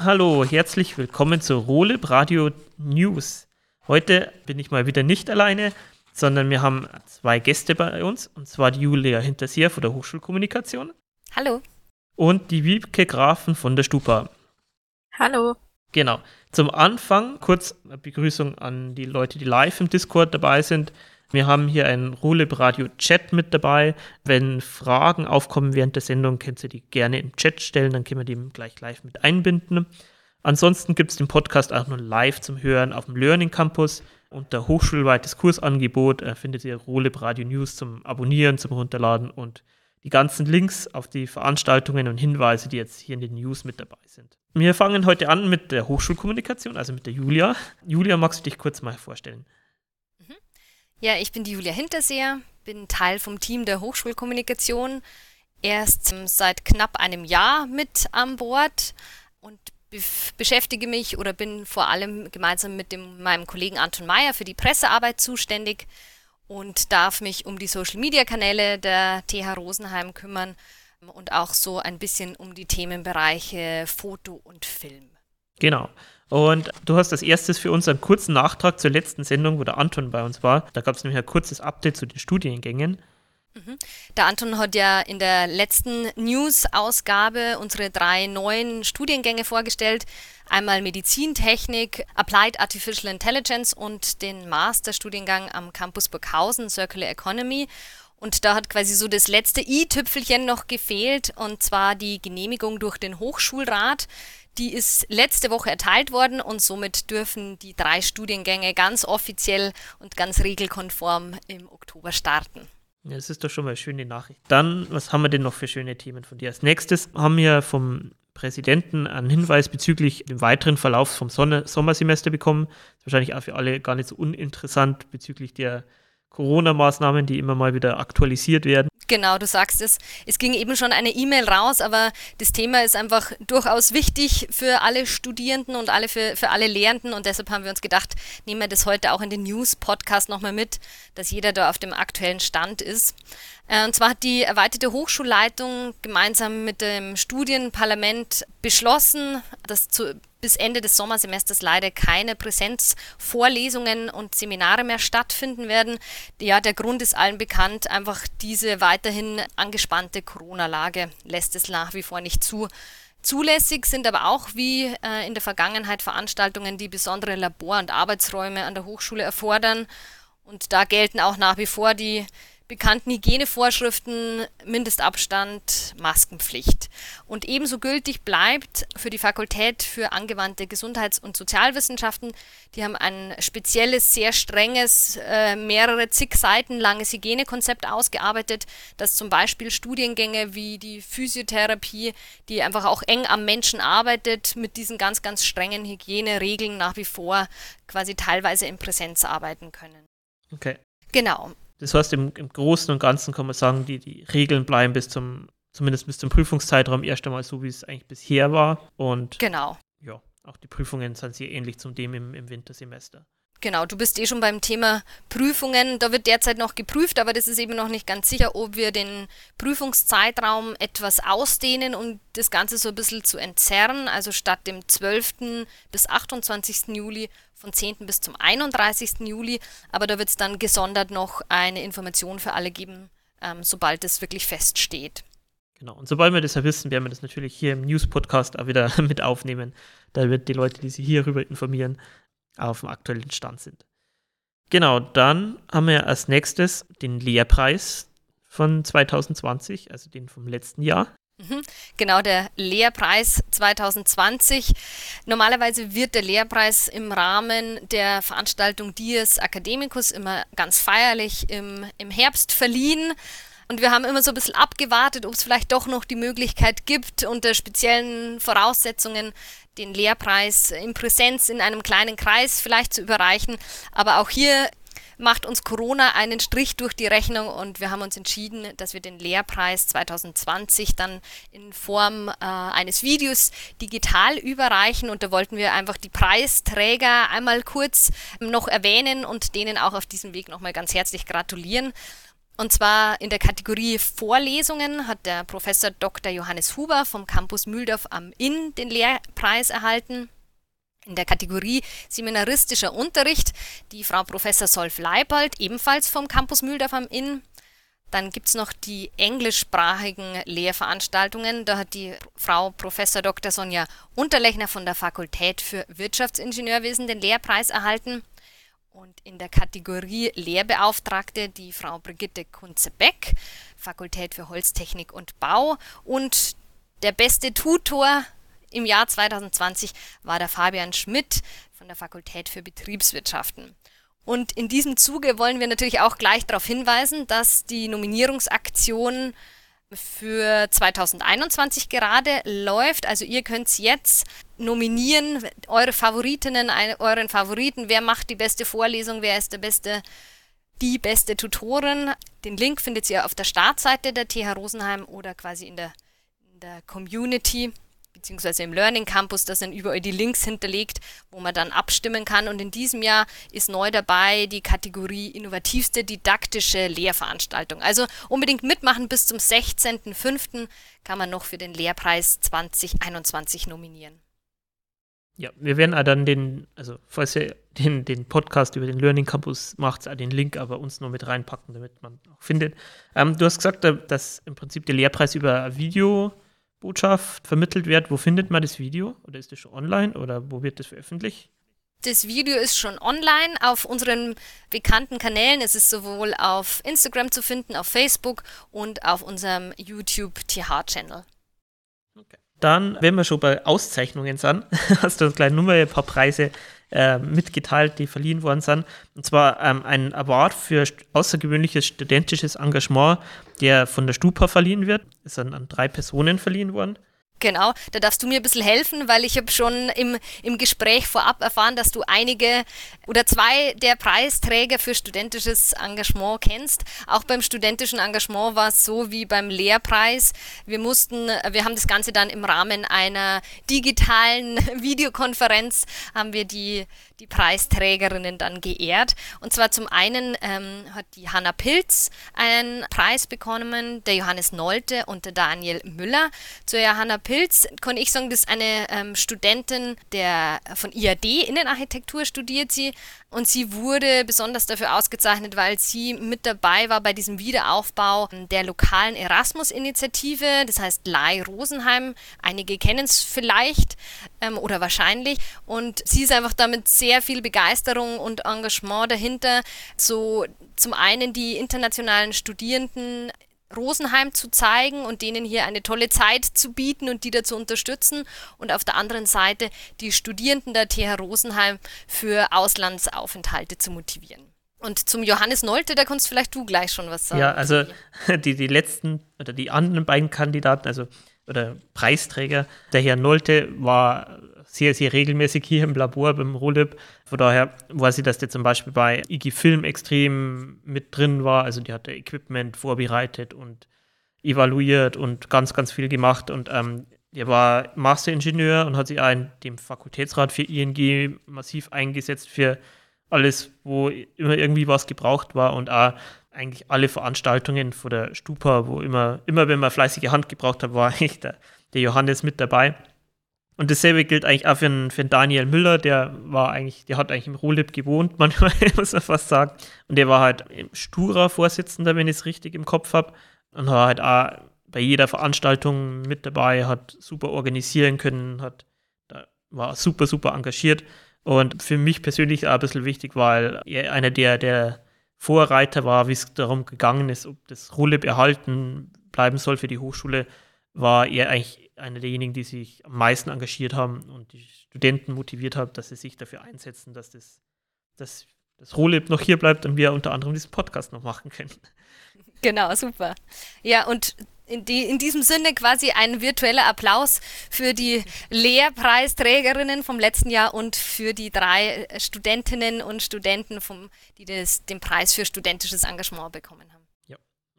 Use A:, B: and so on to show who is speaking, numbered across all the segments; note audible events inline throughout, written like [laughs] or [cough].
A: Hallo, herzlich willkommen zur Roleb Radio News. Heute bin ich mal wieder nicht alleine, sondern wir haben zwei Gäste bei uns, und zwar die Julia Hinterseer von der Hochschulkommunikation.
B: Hallo.
A: Und die Wiebke Grafen von der Stupa.
C: Hallo.
A: Genau. Zum Anfang kurz eine Begrüßung an die Leute, die live im Discord dabei sind. Wir haben hier einen Roleb Radio Chat mit dabei. Wenn Fragen aufkommen während der Sendung, könnt ihr die gerne im Chat stellen, dann können wir die gleich live mit einbinden. Ansonsten gibt es den Podcast auch nur live zum Hören auf dem Learning Campus. Unter hochschulweites Kursangebot äh, findet ihr Roleb Radio News zum Abonnieren, zum Runterladen und die ganzen Links auf die Veranstaltungen und Hinweise, die jetzt hier in den News mit dabei sind. Wir fangen heute an mit der Hochschulkommunikation, also mit der Julia. Julia, magst du dich kurz mal vorstellen?
B: Ja, ich bin die Julia Hinterseher, bin Teil vom Team der Hochschulkommunikation, erst seit knapp einem Jahr mit an Bord und be beschäftige mich oder bin vor allem gemeinsam mit dem, meinem Kollegen Anton Meyer für die Pressearbeit zuständig und darf mich um die Social-Media-Kanäle der TH Rosenheim kümmern und auch so ein bisschen um die Themenbereiche Foto und Film.
A: Genau. Und du hast als erstes für uns einen kurzen Nachtrag zur letzten Sendung, wo der Anton bei uns war. Da gab es nämlich ein kurzes Update zu den Studiengängen.
B: Mhm. Der Anton hat ja in der letzten News-Ausgabe unsere drei neuen Studiengänge vorgestellt. Einmal Medizintechnik, Applied Artificial Intelligence und den Masterstudiengang am Campus Burghausen, Circular Economy. Und da hat quasi so das letzte i-Tüpfelchen noch gefehlt, und zwar die Genehmigung durch den Hochschulrat. Die ist letzte Woche erteilt worden und somit dürfen die drei Studiengänge ganz offiziell und ganz regelkonform im Oktober starten.
A: Ja, das ist doch schon mal eine schöne Nachricht. Dann, was haben wir denn noch für schöne Themen von dir? Als nächstes haben wir vom Präsidenten einen Hinweis bezüglich dem weiteren Verlauf vom Sonne Sommersemester bekommen. Das ist wahrscheinlich auch für alle gar nicht so uninteressant bezüglich der Corona-Maßnahmen, die immer mal wieder aktualisiert werden.
B: Genau, du sagst es. Es ging eben schon eine E-Mail raus, aber das Thema ist einfach durchaus wichtig für alle Studierenden und alle für, für alle Lehrenden und deshalb haben wir uns gedacht, nehmen wir das heute auch in den News-Podcast nochmal mit, dass jeder da auf dem aktuellen Stand ist. Äh, und zwar hat die erweiterte Hochschulleitung gemeinsam mit dem Studienparlament beschlossen, dass zu, bis Ende des Sommersemesters leider keine Präsenzvorlesungen und Seminare mehr stattfinden werden. Ja, der Grund ist allen bekannt, einfach diese weiterhin angespannte Corona-Lage lässt es nach wie vor nicht zu. Zulässig sind aber auch wie äh, in der Vergangenheit Veranstaltungen, die besondere Labor- und Arbeitsräume an der Hochschule erfordern. Und da gelten auch nach wie vor die bekannten Hygienevorschriften, Mindestabstand, Maskenpflicht. Und ebenso gültig bleibt für die Fakultät für angewandte Gesundheits- und Sozialwissenschaften, die haben ein spezielles, sehr strenges, äh, mehrere zig Seiten langes Hygienekonzept ausgearbeitet, das zum Beispiel Studiengänge wie die Physiotherapie, die einfach auch eng am Menschen arbeitet, mit diesen ganz, ganz strengen Hygieneregeln nach wie vor quasi teilweise in Präsenz arbeiten können.
A: Okay.
B: Genau.
A: Das heißt, im, im Großen und Ganzen kann man sagen, die, die Regeln bleiben bis zum, zumindest bis zum Prüfungszeitraum erst einmal so, wie es eigentlich bisher war. Und
B: genau.
A: ja, auch die Prüfungen sind sehr ähnlich zum dem im, im Wintersemester.
B: Genau, du bist eh schon beim Thema Prüfungen. Da wird derzeit noch geprüft, aber das ist eben noch nicht ganz sicher, ob wir den Prüfungszeitraum etwas ausdehnen, um das Ganze so ein bisschen zu entzerren. Also statt dem 12. bis 28. Juli von 10. bis zum 31. Juli. Aber da wird es dann gesondert noch eine Information für alle geben, ähm, sobald es wirklich feststeht.
A: Genau, und sobald wir das ja wissen, werden wir das natürlich hier im News-Podcast auch wieder [laughs] mit aufnehmen. Da wird die Leute, die sich hierüber informieren, auf dem aktuellen Stand sind. Genau, dann haben wir als nächstes den Lehrpreis von 2020, also den vom letzten Jahr.
B: Mhm. Genau, der Lehrpreis 2020. Normalerweise wird der Lehrpreis im Rahmen der Veranstaltung Dies Academicus immer ganz feierlich im, im Herbst verliehen. Und wir haben immer so ein bisschen abgewartet, ob es vielleicht doch noch die Möglichkeit gibt, unter speziellen Voraussetzungen den Lehrpreis in Präsenz in einem kleinen Kreis vielleicht zu überreichen. Aber auch hier macht uns Corona einen Strich durch die Rechnung und wir haben uns entschieden, dass wir den Lehrpreis 2020 dann in Form äh, eines Videos digital überreichen und da wollten wir einfach die Preisträger einmal kurz noch erwähnen und denen auch auf diesem Weg nochmal ganz herzlich gratulieren. Und zwar in der Kategorie Vorlesungen hat der Professor Dr. Johannes Huber vom Campus Mühldorf am Inn den Lehrpreis erhalten. In der Kategorie Seminaristischer Unterricht die Frau Professor Solf Leibold, ebenfalls vom Campus Mühldorf am Inn. Dann gibt es noch die englischsprachigen Lehrveranstaltungen. Da hat die Frau Professor Dr. Sonja Unterlechner von der Fakultät für Wirtschaftsingenieurwesen den Lehrpreis erhalten. Und in der Kategorie Lehrbeauftragte die Frau Brigitte Kunze-Beck, Fakultät für Holztechnik und Bau. Und der beste Tutor im Jahr 2020 war der Fabian Schmidt von der Fakultät für Betriebswirtschaften. Und in diesem Zuge wollen wir natürlich auch gleich darauf hinweisen, dass die Nominierungsaktion für 2021 gerade läuft. Also ihr könnt jetzt nominieren, eure Favoritinnen, euren Favoriten, wer macht die beste Vorlesung, wer ist der beste, die beste Tutorin. Den Link findet ihr auf der Startseite der TH Rosenheim oder quasi in der, in der Community beziehungsweise im Learning Campus, da sind überall die Links hinterlegt, wo man dann abstimmen kann. Und in diesem Jahr ist neu dabei die Kategorie innovativste didaktische Lehrveranstaltung. Also unbedingt mitmachen bis zum 16.05. kann man noch für den Lehrpreis 2021 nominieren.
A: Ja, wir werden dann den, also falls ihr den, den Podcast über den Learning Campus macht, den Link aber uns nur mit reinpacken, damit man auch findet. Ähm, du hast gesagt, dass im Prinzip der Lehrpreis über Video Botschaft vermittelt wird, wo findet man das Video? Oder ist das schon online oder wo wird das veröffentlicht?
B: Das Video ist schon online auf unseren bekannten Kanälen. Es ist sowohl auf Instagram zu finden, auf Facebook und auf unserem YouTube TH-Channel.
A: Okay. Dann, wenn wir schon bei Auszeichnungen sind, [laughs] hast du eine kleine Nummer, ein paar Preise äh, mitgeteilt, die verliehen worden sind. Und zwar ähm, ein Award für außergewöhnliches studentisches Engagement, der von der Stupa verliehen wird. Ist dann an drei Personen verliehen worden.
B: Genau, da darfst du mir ein bisschen helfen, weil ich habe schon im, im Gespräch vorab erfahren, dass du einige oder zwei der Preisträger für studentisches Engagement kennst. Auch beim studentischen Engagement war es so wie beim Lehrpreis. Wir mussten, wir haben das Ganze dann im Rahmen einer digitalen [laughs] Videokonferenz, haben wir die die Preisträgerinnen dann geehrt. Und zwar zum einen ähm, hat die Hanna Pilz einen Preis bekommen, der Johannes Nolte und der Daniel Müller. Zu Johanna Pilz konnte ich sagen, das ist eine ähm, Studentin der von IAD Innenarchitektur studiert sie und sie wurde besonders dafür ausgezeichnet, weil sie mit dabei war bei diesem Wiederaufbau der lokalen Erasmus-Initiative, das heißt Lai Rosenheim. Einige kennen es vielleicht ähm, oder wahrscheinlich. Und sie ist einfach damit sehr viel Begeisterung und Engagement dahinter, so zum einen die internationalen Studierenden Rosenheim zu zeigen und denen hier eine tolle Zeit zu bieten und die dazu unterstützen und auf der anderen Seite die Studierenden der TH Rosenheim für Auslandsaufenthalte zu motivieren. Und zum Johannes Nolte, da kannst vielleicht du gleich schon was sagen.
A: Ja, also [laughs] die, die letzten oder die anderen beiden Kandidaten, also oder Preisträger, der Herr Nolte war sehr, sehr regelmäßig hier im Labor beim Rolib. Von daher weiß ich, dass der zum Beispiel bei IG Film extrem mit drin war. Also die hatte Equipment vorbereitet und evaluiert und ganz, ganz viel gemacht. Und ähm, der war Masteringenieur und hat sich auch in dem Fakultätsrat für ING massiv eingesetzt für alles, wo immer irgendwie was gebraucht war und auch eigentlich alle Veranstaltungen vor der Stupa, wo immer, immer wenn man fleißige Hand gebraucht hat, war [laughs] eigentlich der, der Johannes mit dabei. Und dasselbe gilt eigentlich auch für für Daniel Müller, der war eigentlich, der hat eigentlich im Rohlib gewohnt, [laughs] manchmal muss man fast sagen. Und der war halt sturer Vorsitzender, wenn ich es richtig im Kopf habe. Und war halt auch bei jeder Veranstaltung mit dabei, hat super organisieren können, hat, war super, super engagiert. Und für mich persönlich auch ein bisschen wichtig, weil er einer der, der Vorreiter war, wie es darum gegangen ist, ob das Rohlib erhalten bleiben soll für die Hochschule, war er eigentlich einer derjenigen, die sich am meisten engagiert haben und die Studenten motiviert haben, dass sie sich dafür einsetzen, dass das, dass das Rohlib noch hier bleibt und wir unter anderem diesen Podcast noch machen können.
B: Genau, super. Ja, und in, die, in diesem Sinne quasi ein virtueller Applaus für die Lehrpreisträgerinnen vom letzten Jahr und für die drei Studentinnen und Studenten, vom, die das, den Preis für studentisches Engagement bekommen haben.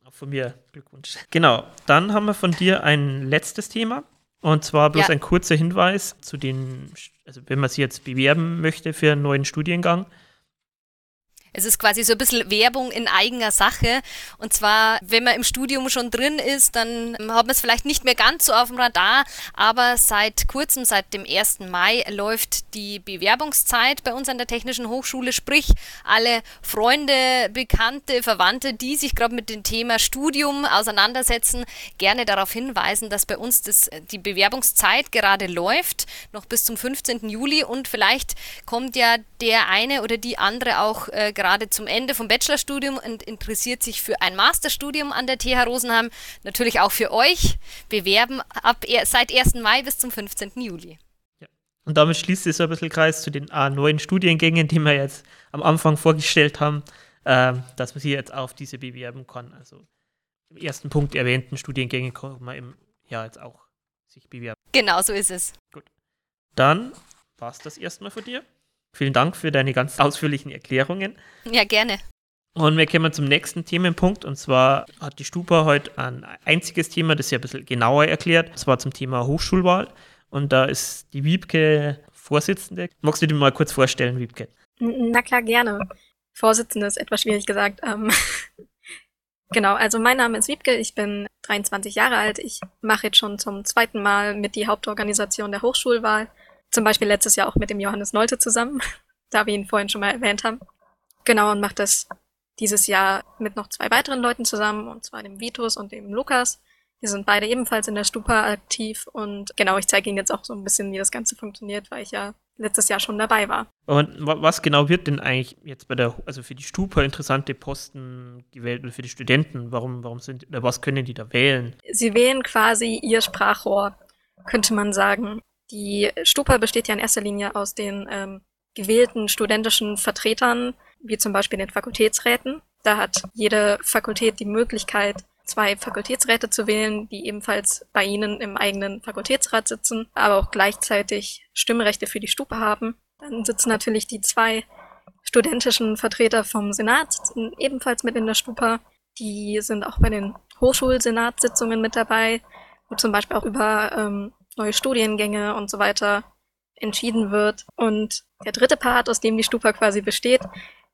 A: Auch von mir Glückwunsch. Genau, dann haben wir von dir ein letztes Thema. Und zwar bloß ja. ein kurzer Hinweis zu den, also wenn man sich jetzt bewerben möchte für einen neuen Studiengang.
B: Es ist quasi so ein bisschen Werbung in eigener Sache. Und zwar, wenn man im Studium schon drin ist, dann hat man es vielleicht nicht mehr ganz so auf dem Radar. Aber seit kurzem, seit dem 1. Mai, läuft die Bewerbungszeit bei uns an der Technischen Hochschule. Sprich, alle Freunde, Bekannte, Verwandte, die sich gerade mit dem Thema Studium auseinandersetzen, gerne darauf hinweisen, dass bei uns das, die Bewerbungszeit gerade läuft, noch bis zum 15. Juli. Und vielleicht kommt ja der eine oder die andere auch äh, gerade zum Ende vom Bachelorstudium und interessiert sich für ein Masterstudium an der TH Rosenheim, natürlich auch für euch, bewerben ab seit 1. Mai bis zum 15. Juli.
A: Ja. Und damit schließt sich so ein bisschen Kreis zu den äh, neuen Studiengängen, die wir jetzt am Anfang vorgestellt haben, äh, dass man hier jetzt auf diese bewerben kann. Also im ersten Punkt erwähnten Studiengänge kann man im Jahr jetzt auch sich bewerben.
B: Genau, so ist es.
A: Gut. Dann war es das erstmal für dir. Vielen Dank für deine ganz [laughs] ausführlichen Erklärungen.
B: Ja, gerne.
A: Und wir kommen zum nächsten Themenpunkt. Und zwar hat die Stupa heute ein einziges Thema, das sie ein bisschen genauer erklärt. Und zwar zum Thema Hochschulwahl. Und da ist die Wiebke Vorsitzende. Magst du dir mal kurz vorstellen, Wiebke?
C: Na klar, gerne. Vorsitzende ist etwas schwierig gesagt. Ähm, [laughs] genau, also mein Name ist Wiebke, ich bin 23 Jahre alt. Ich mache jetzt schon zum zweiten Mal mit die Hauptorganisation der Hochschulwahl zum Beispiel letztes Jahr auch mit dem Johannes Nolte zusammen, [laughs] da wir ihn vorhin schon mal erwähnt haben. Genau, und macht das dieses Jahr mit noch zwei weiteren Leuten zusammen, und zwar dem Vitus und dem Lukas. Die sind beide ebenfalls in der Stupa aktiv und genau, ich zeige Ihnen jetzt auch so ein bisschen, wie das Ganze funktioniert, weil ich ja letztes Jahr schon dabei war.
A: Und was genau wird denn eigentlich jetzt bei der, also für die Stupa interessante Posten gewählt oder für die Studenten? Warum, warum sind, oder was können die da wählen?
C: Sie wählen quasi ihr Sprachrohr, könnte man sagen. Die Stupa besteht ja in erster Linie aus den ähm, gewählten studentischen Vertretern, wie zum Beispiel den Fakultätsräten. Da hat jede Fakultät die Möglichkeit, zwei Fakultätsräte zu wählen, die ebenfalls bei ihnen im eigenen Fakultätsrat sitzen, aber auch gleichzeitig Stimmrechte für die Stupa haben. Dann sitzen natürlich die zwei studentischen Vertreter vom Senat ebenfalls mit in der Stupa. Die sind auch bei den Hochschulsenatssitzungen mit dabei, wo zum Beispiel auch über ähm, neue Studiengänge und so weiter entschieden wird. Und der dritte Part, aus dem die Stupa quasi besteht,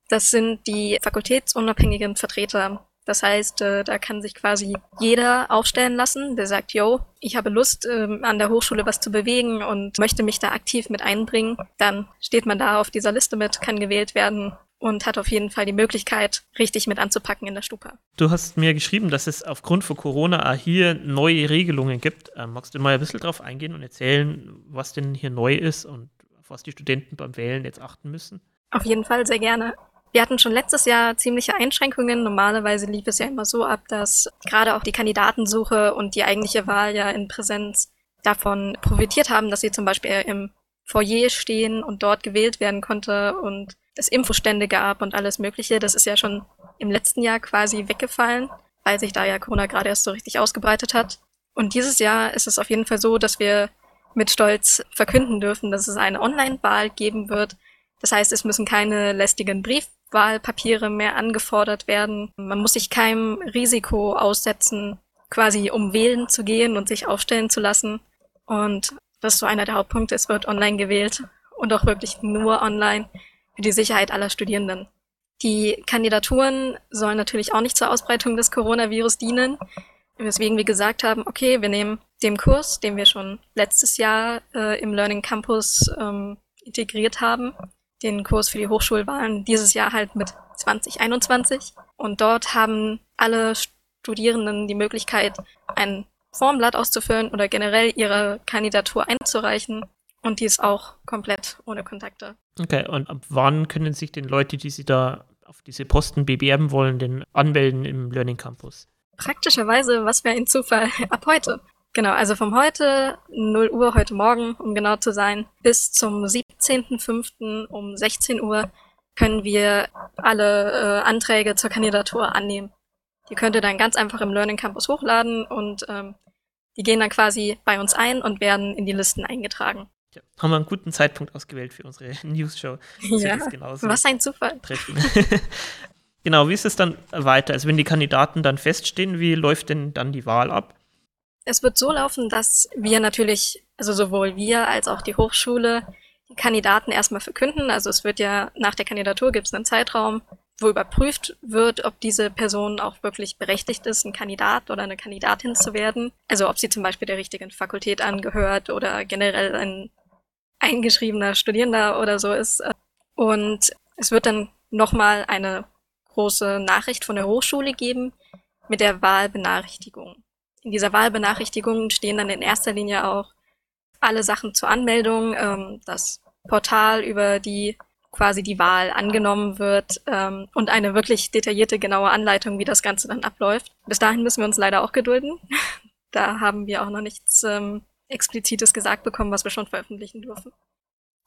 C: das sind die fakultätsunabhängigen Vertreter. Das heißt, äh, da kann sich quasi jeder aufstellen lassen, der sagt, yo, ich habe Lust, ähm, an der Hochschule was zu bewegen und möchte mich da aktiv mit einbringen. Dann steht man da auf dieser Liste mit, kann gewählt werden und hat auf jeden Fall die Möglichkeit, richtig mit anzupacken in der Stupa.
A: Du hast mir geschrieben, dass es aufgrund von Corona hier neue Regelungen gibt. Ähm, magst du mal ein bisschen drauf eingehen und erzählen, was denn hier neu ist und auf was die Studenten beim Wählen jetzt achten müssen?
C: Auf jeden Fall, sehr gerne. Wir hatten schon letztes Jahr ziemliche Einschränkungen. Normalerweise lief es ja immer so ab, dass gerade auch die Kandidatensuche und die eigentliche Wahl ja in Präsenz davon profitiert haben, dass sie zum Beispiel im Foyer stehen und dort gewählt werden konnte und es Infostände gab und alles Mögliche. Das ist ja schon im letzten Jahr quasi weggefallen, weil sich da ja Corona gerade erst so richtig ausgebreitet hat. Und dieses Jahr ist es auf jeden Fall so, dass wir mit Stolz verkünden dürfen, dass es eine Online-Wahl geben wird. Das heißt, es müssen keine lästigen Briefwahlpapiere mehr angefordert werden. Man muss sich keinem Risiko aussetzen, quasi um wählen zu gehen und sich aufstellen zu lassen. Und das ist so einer der Hauptpunkte. Es wird online gewählt und auch wirklich nur online für die Sicherheit aller Studierenden. Die Kandidaturen sollen natürlich auch nicht zur Ausbreitung des Coronavirus dienen, weswegen wir gesagt haben, okay, wir nehmen den Kurs, den wir schon letztes Jahr äh, im Learning Campus ähm, integriert haben, den Kurs für die Hochschulwahlen dieses Jahr halt mit 2021. Und dort haben alle Studierenden die Möglichkeit, ein Formblatt auszufüllen oder generell ihre Kandidatur einzureichen und die ist auch komplett ohne Kontakte.
A: Okay, und ab wann können sich denn Leute, die sich da auf diese Posten bewerben wollen, denn anmelden im Learning Campus?
C: Praktischerweise, was für ein Zufall, [laughs] ab heute. Genau, also vom heute, 0 Uhr, heute Morgen, um genau zu sein, bis zum 17.05. um 16 Uhr können wir alle äh, Anträge zur Kandidatur annehmen. Die könnt ihr dann ganz einfach im Learning Campus hochladen und ähm, die gehen dann quasi bei uns ein und werden in die Listen eingetragen.
A: Ja, haben wir einen guten Zeitpunkt ausgewählt für unsere [laughs] News-Show.
C: Ja, was ein Zufall. [laughs]
A: Genau, wie ist es dann weiter? Also wenn die Kandidaten dann feststehen, wie läuft denn dann die Wahl ab?
C: Es wird so laufen, dass wir natürlich, also sowohl wir als auch die Hochschule, die Kandidaten erstmal verkünden. Also es wird ja nach der Kandidatur gibt es einen Zeitraum, wo überprüft wird, ob diese Person auch wirklich berechtigt ist, ein Kandidat oder eine Kandidatin zu werden. Also ob sie zum Beispiel der richtigen Fakultät angehört oder generell ein eingeschriebener Studierender oder so ist. Und es wird dann nochmal eine große Nachricht von der Hochschule geben mit der Wahlbenachrichtigung. In dieser Wahlbenachrichtigung stehen dann in erster Linie auch alle Sachen zur Anmeldung, ähm, das Portal, über die quasi die Wahl angenommen wird ähm, und eine wirklich detaillierte, genaue Anleitung, wie das Ganze dann abläuft. Bis dahin müssen wir uns leider auch gedulden. [laughs] da haben wir auch noch nichts ähm, Explizites gesagt bekommen, was wir schon veröffentlichen dürfen.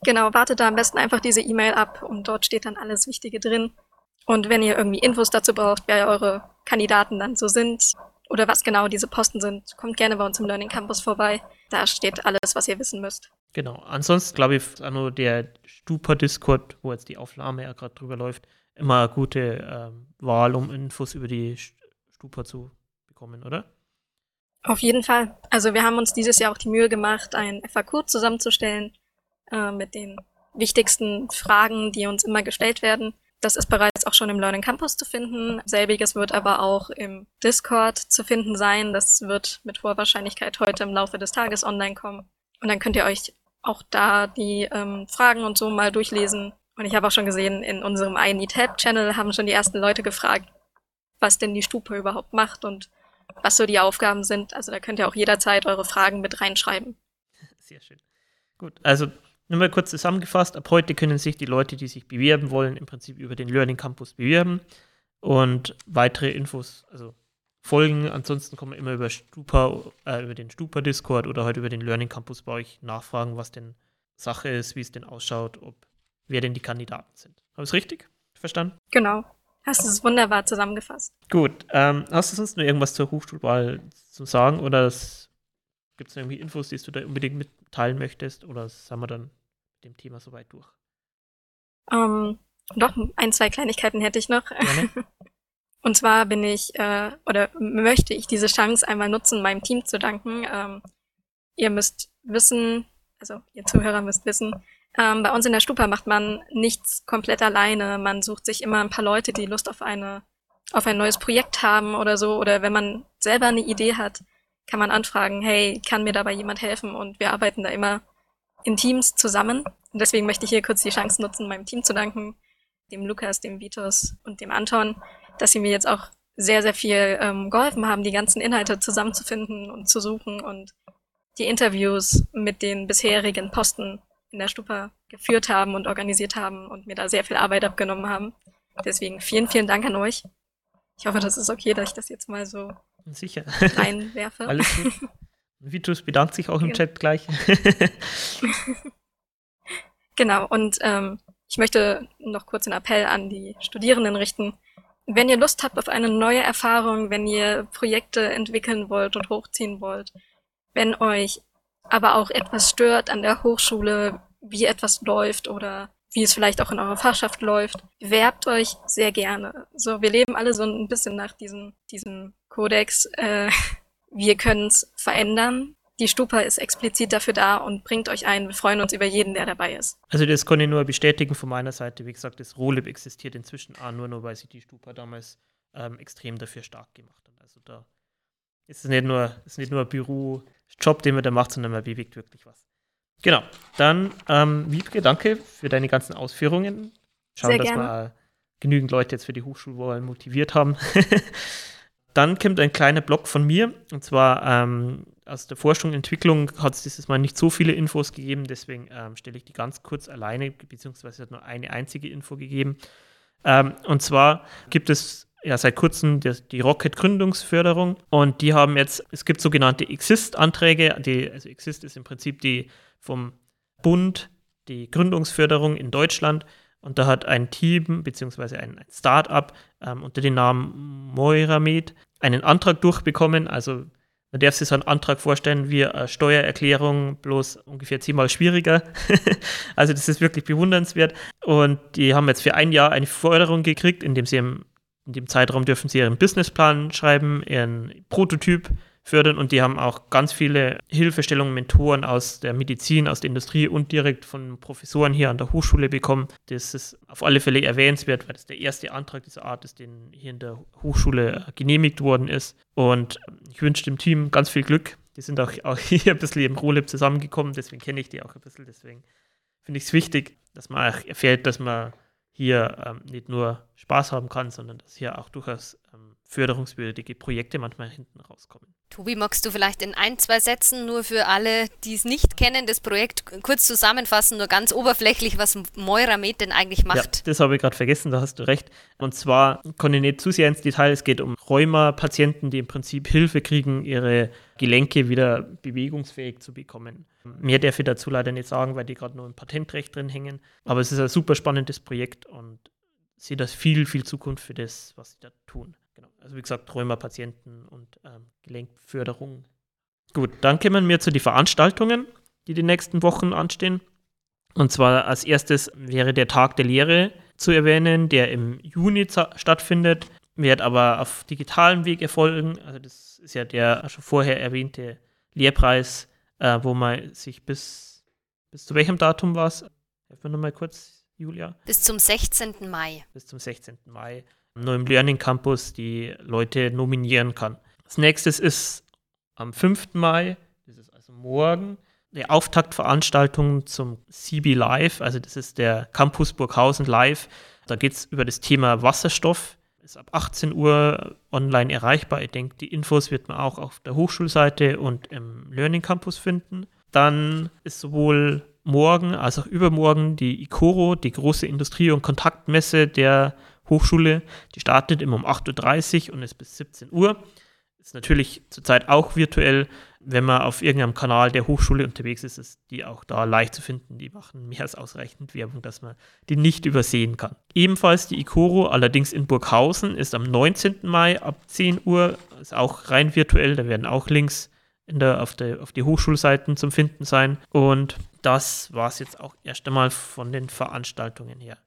C: Genau, wartet da am besten einfach diese E-Mail ab und dort steht dann alles Wichtige drin. Und wenn ihr irgendwie Infos dazu braucht, wer eure Kandidaten dann so sind oder was genau diese Posten sind, kommt gerne bei uns im Learning Campus vorbei. Da steht alles, was ihr wissen müsst.
A: Genau. Ansonsten glaube ich, ist nur der Stupa-Discord, wo jetzt die Aufnahme ja gerade drüber läuft, immer eine gute ähm, Wahl, um Infos über die Stupa zu bekommen, oder?
C: Auf jeden Fall. Also wir haben uns dieses Jahr auch die Mühe gemacht, ein FAQ zusammenzustellen äh, mit den wichtigsten Fragen, die uns immer gestellt werden. Das ist bereits auch schon im Learning Campus zu finden. Selbiges wird aber auch im Discord zu finden sein. Das wird mit hoher Wahrscheinlichkeit heute im Laufe des Tages online kommen. Und dann könnt ihr euch auch da die ähm, Fragen und so mal durchlesen. Und ich habe auch schon gesehen, in unserem I Need Help Channel haben schon die ersten Leute gefragt, was denn die Stupe überhaupt macht und was so die Aufgaben sind. Also da könnt ihr auch jederzeit eure Fragen mit reinschreiben.
A: Sehr schön. Gut, also nur mal kurz zusammengefasst, ab heute können sich die Leute, die sich bewerben wollen, im Prinzip über den Learning Campus bewerben und weitere Infos, also folgen. Ansonsten man immer über Stupa, äh, über den Stupa Discord oder halt über den Learning Campus bei euch nachfragen, was denn Sache ist, wie es denn ausschaut, ob wer denn die Kandidaten sind. Habe ich es richtig verstanden?
C: Genau. Hast du es wunderbar zusammengefasst.
A: Gut. Ähm, hast du sonst noch irgendwas zur Hochschulwahl zu sagen oder gibt es irgendwie Infos, die du da unbedingt mitteilen möchtest oder sind wir dann mit dem Thema soweit durch?
C: Ähm, doch, ein, zwei Kleinigkeiten hätte ich noch. [laughs] Und zwar bin ich äh, oder möchte ich diese Chance einmal nutzen, meinem Team zu danken. Ähm, ihr müsst wissen, also ihr Zuhörer müsst wissen, ähm, bei uns in der Stupa macht man nichts komplett alleine. Man sucht sich immer ein paar Leute, die Lust auf eine auf ein neues Projekt haben oder so. Oder wenn man selber eine Idee hat, kann man anfragen, hey, kann mir dabei jemand helfen? Und wir arbeiten da immer in Teams zusammen. Und deswegen möchte ich hier kurz die Chance nutzen, meinem Team zu danken, dem Lukas, dem Vitus und dem Anton, dass sie mir jetzt auch sehr, sehr viel ähm, geholfen haben, die ganzen Inhalte zusammenzufinden und zu suchen und die Interviews mit den bisherigen Posten in der Stupa geführt haben und organisiert haben und mir da sehr viel Arbeit abgenommen haben. Deswegen vielen, vielen Dank an euch. Ich hoffe, das ist okay, dass ich das jetzt mal so
A: Sicher.
C: reinwerfe.
A: Alles gut. Vitus bedankt sich auch im ja. Chat gleich. [laughs]
C: genau, und ähm, ich möchte noch kurz einen Appell an die Studierenden richten. Wenn ihr Lust habt auf eine neue Erfahrung, wenn ihr Projekte entwickeln wollt und hochziehen wollt, wenn euch aber auch etwas stört an der Hochschule, wie etwas läuft oder wie es vielleicht auch in eurer Fachschaft läuft, bewerbt euch sehr gerne. So, wir leben alle so ein bisschen nach diesem, diesem Kodex. Äh, [laughs] wir können es verändern. Die Stupa ist explizit dafür da und bringt euch ein. Wir freuen uns über jeden, der dabei ist.
A: Also das kann ich nur bestätigen von meiner Seite. Wie gesagt, das Rolib existiert inzwischen auch nur, nur weil sich die Stupa damals ähm, extrem dafür stark gemacht hat. Also da ist es nicht nur, ist nicht nur ein Bürojob, den man da macht, sondern man bewegt wirklich was. Genau. Dann, ähm, Wiebke, danke für deine ganzen Ausführungen. Schauen, Sehr dass gerne. wir genügend Leute jetzt für die Hochschulwahl motiviert haben. [laughs] Dann kommt ein kleiner Blog von mir, und zwar ähm, aus der Forschung und Entwicklung hat es dieses Mal nicht so viele Infos gegeben, deswegen ähm, stelle ich die ganz kurz alleine, beziehungsweise hat nur eine einzige Info gegeben. Ähm, und zwar gibt es ja seit kurzem die, die Rocket-Gründungsförderung und die haben jetzt, es gibt sogenannte Exist-Anträge, also Exist ist im Prinzip die vom Bund, die Gründungsförderung in Deutschland und da hat ein Team bzw. ein, Start-up ähm, unter dem Namen Moiramed einen Antrag durchbekommen. Also man darf sich so einen Antrag vorstellen wie eine Steuererklärung, bloß ungefähr zehnmal schwieriger. [laughs] also das ist wirklich bewundernswert. Und die haben jetzt für ein Jahr eine Förderung gekriegt, indem sie in dem Zeitraum dürfen sie ihren Businessplan schreiben, ihren Prototyp fördern und die haben auch ganz viele Hilfestellungen, Mentoren aus der Medizin, aus der Industrie und direkt von Professoren hier an der Hochschule bekommen. Das ist auf alle Fälle erwähnenswert, weil das der erste Antrag dieser Art ist, den hier in der Hochschule genehmigt worden ist. Und ich wünsche dem Team ganz viel Glück. Die sind auch, [laughs] auch hier ein bisschen im Rolib zusammengekommen, deswegen kenne ich die auch ein bisschen. Deswegen finde ich es wichtig, dass man auch erfährt, dass man hier ähm, nicht nur Spaß haben kann, sondern dass hier auch durchaus ähm, förderungswürdige Projekte manchmal hinten rauskommen.
B: Tobi, magst du vielleicht in ein, zwei Sätzen nur für alle, die es nicht kennen, das Projekt kurz zusammenfassen, nur ganz oberflächlich, was Moiramed denn eigentlich macht?
A: Ja, das habe ich gerade vergessen, da hast du recht. Und zwar kann ich nicht zu sehr ins Detail, es geht um Rheuma-Patienten, die im Prinzip Hilfe kriegen, ihre Gelenke wieder bewegungsfähig zu bekommen. Mehr darf ich dazu leider nicht sagen, weil die gerade nur im Patentrecht drin hängen. Aber es ist ein super spannendes Projekt und sehe das viel, viel Zukunft für das, was sie da tun. Also wie gesagt, Rheuma-Patienten und ähm, Gelenkförderung. Gut, dann kommen wir zu den Veranstaltungen, die die nächsten Wochen anstehen. Und zwar als erstes wäre der Tag der Lehre zu erwähnen, der im Juni stattfindet, wird aber auf digitalem Weg erfolgen. Also das ist ja der schon vorher erwähnte Lehrpreis, äh, wo man sich bis, bis zu welchem Datum war es? Helfen wir nochmal kurz, Julia.
B: Bis zum 16. Mai.
A: Bis zum 16. Mai nur im Learning Campus die Leute nominieren kann. Das nächste ist am 5. Mai, das ist also morgen, eine Auftaktveranstaltung zum CB Live, also das ist der Campus Burghausen Live. Da geht es über das Thema Wasserstoff. Ist ab 18 Uhr online erreichbar. Ich denke, die Infos wird man auch auf der Hochschulseite und im Learning Campus finden. Dann ist sowohl morgen als auch übermorgen die ICORO, die große Industrie- und Kontaktmesse der Hochschule. Die startet immer um 8.30 Uhr und ist bis 17 Uhr. Ist natürlich zurzeit auch virtuell. Wenn man auf irgendeinem Kanal der Hochschule unterwegs ist, ist die auch da leicht zu finden. Die machen mehr als ausreichend Werbung, dass man die nicht übersehen kann. Ebenfalls die Ikoro, allerdings in Burghausen, ist am 19. Mai ab 10 Uhr. Ist auch rein virtuell. Da werden auch Links in der, auf, der, auf die Hochschulseiten zum Finden sein. Und das war es jetzt auch erst einmal von den Veranstaltungen her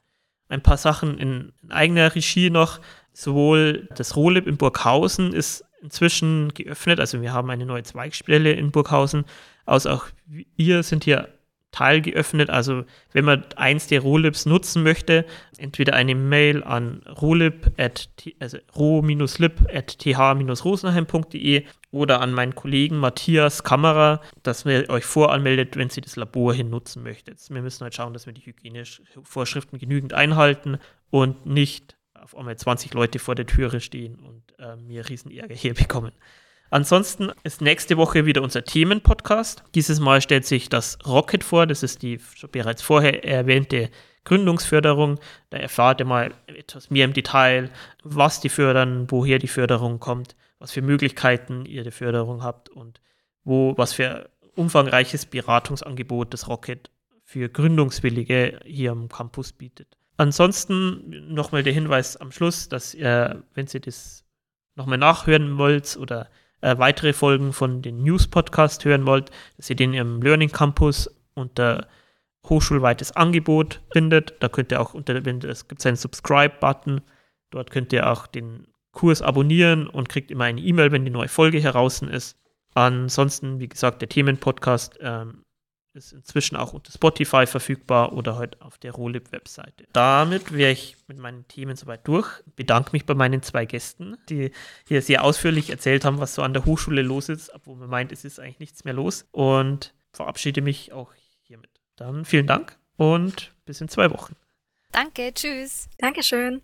A: ein paar Sachen in, eigener Regie noch. Sowohl das Rohlib in Burghausen ist inzwischen geöffnet, also wir haben eine neue Zweigstelle in Burghausen, als auch wir sind hier Teil geöffnet. Also wenn man eins der Rohlibs nutzen möchte, entweder eine Mail an rolib at, also ro-lib.th-rosenheim.de oder an meinen Kollegen Matthias Kammerer, dass ihr euch voranmeldet, wenn ihr das Labor hin nutzen möchtet. Wir müssen halt schauen, dass wir die Hygienevorschriften genügend einhalten und nicht auf einmal 20 Leute vor der Türe stehen und äh, mir riesen Ärger hier [laughs] bekommen. Ansonsten ist nächste Woche wieder unser Themenpodcast. Dieses Mal stellt sich das Rocket vor. Das ist die bereits vorher erwähnte Gründungsförderung. Da erfahrt ihr mal etwas mehr im Detail, was die fördern, woher die Förderung kommt, was für Möglichkeiten ihr die Förderung habt und wo, was für umfangreiches Beratungsangebot das Rocket für Gründungswillige hier am Campus bietet. Ansonsten nochmal der Hinweis am Schluss, dass ihr, wenn ihr das nochmal nachhören wollt oder äh, weitere Folgen von den News-Podcast hören wollt, dass ihr den im Learning Campus unter hochschulweites Angebot findet. Da könnt ihr auch unter, es gibt einen Subscribe-Button. Dort könnt ihr auch den Kurs abonnieren und kriegt immer eine E-Mail, wenn die neue Folge heraus ist. Ansonsten, wie gesagt, der Themenpodcast ähm, ist inzwischen auch unter Spotify verfügbar oder halt auf der Rolib-Webseite. Damit wäre ich mit meinen Themen soweit durch. Bedanke mich bei meinen zwei Gästen, die hier sehr ausführlich erzählt haben, was so an der Hochschule los ist, obwohl man meint, es ist eigentlich nichts mehr los. Und verabschiede mich auch hiermit. Dann vielen Dank und bis in zwei Wochen.
B: Danke, tschüss.
C: Dankeschön.